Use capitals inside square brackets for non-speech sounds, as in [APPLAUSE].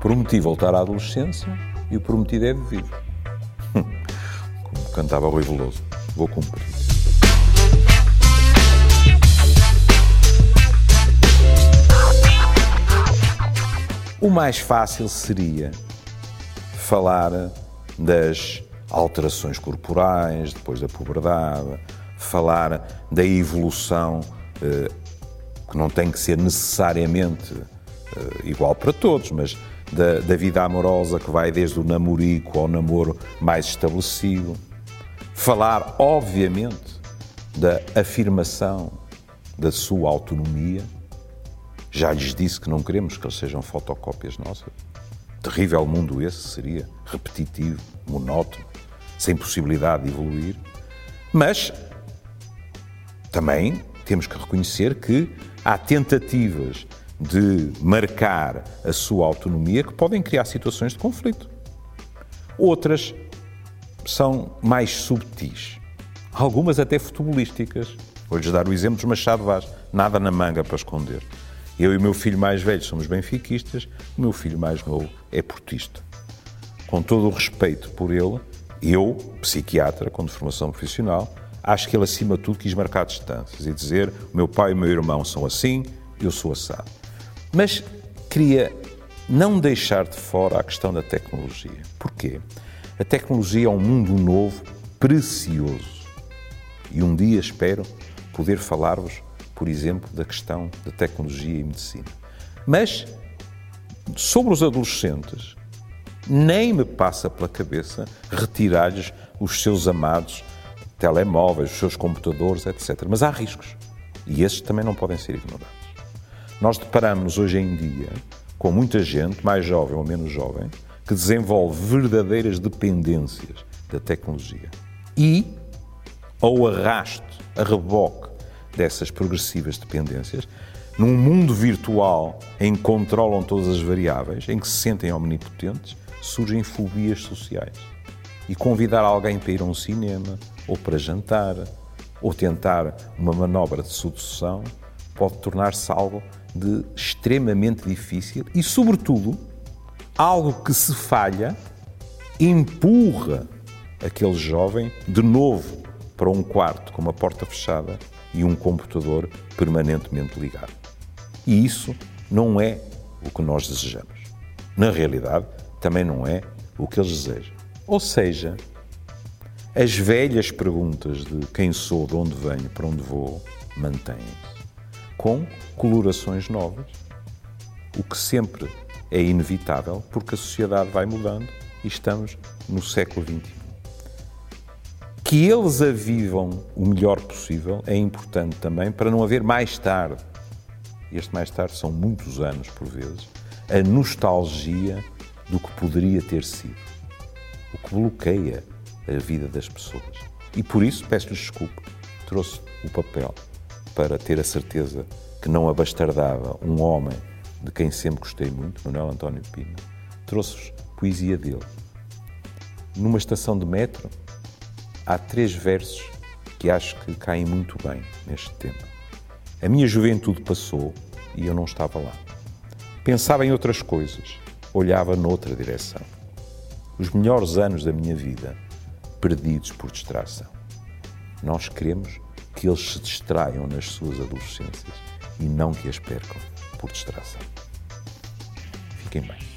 Prometi voltar à adolescência e o prometido é devido. [LAUGHS] Como cantava Rui Veloso, vou cumprir. O mais fácil seria falar das alterações corporais depois da puberdade, falar da evolução eh, que não tem que ser necessariamente eh, igual para todos, mas da, da, vida amorosa que vai desde o namorico ao namoro mais estabelecido. Falar, obviamente, da afirmação da sua autonomia. Já lhes disse que não queremos que eles sejam fotocópias nossas. Terrível mundo esse seria, repetitivo, monótono, sem possibilidade de evoluir. Mas também temos que reconhecer que há tentativas de marcar a sua autonomia que podem criar situações de conflito. Outras são mais subtis, algumas até futebolísticas. Vou-lhes dar o exemplo dos Machado Vaz, nada na manga para esconder. Eu e o meu filho mais velho somos benfiquistas, o meu filho mais novo é portista. Com todo o respeito por ele, eu, psiquiatra, com formação profissional, acho que ele, acima de tudo, quis marcar distâncias e dizer: o meu pai e o meu irmão são assim, eu sou assado. Mas queria não deixar de fora a questão da tecnologia. Porquê? A tecnologia é um mundo novo, precioso. E um dia espero poder falar-vos, por exemplo, da questão da tecnologia e medicina. Mas, sobre os adolescentes, nem me passa pela cabeça retirar-lhes os seus amados telemóveis, os seus computadores, etc. Mas há riscos. E esses também não podem ser ignorados. Nós deparamos hoje em dia com muita gente, mais jovem ou menos jovem, que desenvolve verdadeiras dependências da tecnologia. E, ao arrasto, a reboque dessas progressivas dependências, num mundo virtual em que controlam todas as variáveis, em que se sentem omnipotentes, surgem fobias sociais. E convidar alguém para ir a um cinema, ou para jantar, ou tentar uma manobra de sedução, pode tornar-se algo de extremamente difícil e, sobretudo, algo que se falha empurra aquele jovem de novo para um quarto com uma porta fechada e um computador permanentemente ligado. E isso não é o que nós desejamos. Na realidade, também não é o que eles desejam. Ou seja, as velhas perguntas de quem sou, de onde venho, para onde vou, mantêm-se com colorações novas, o que sempre é inevitável porque a sociedade vai mudando e estamos no século XXI. Que eles a vivam o melhor possível é importante também para não haver mais tarde, este mais tarde são muitos anos por vezes, a nostalgia do que poderia ter sido, o que bloqueia a vida das pessoas. E por isso peço-lhes desculpa, trouxe o papel para ter a certeza que não abastardava um homem de quem sempre gostei muito, Manuel António Pina, trouxe-vos poesia dele. Numa estação de metro, há três versos que acho que caem muito bem neste tema. A minha juventude passou e eu não estava lá. Pensava em outras coisas, olhava noutra direção. Os melhores anos da minha vida, perdidos por distração. Nós queremos que eles se distraiam nas suas adolescências e não que as percam por distração. Fiquem bem.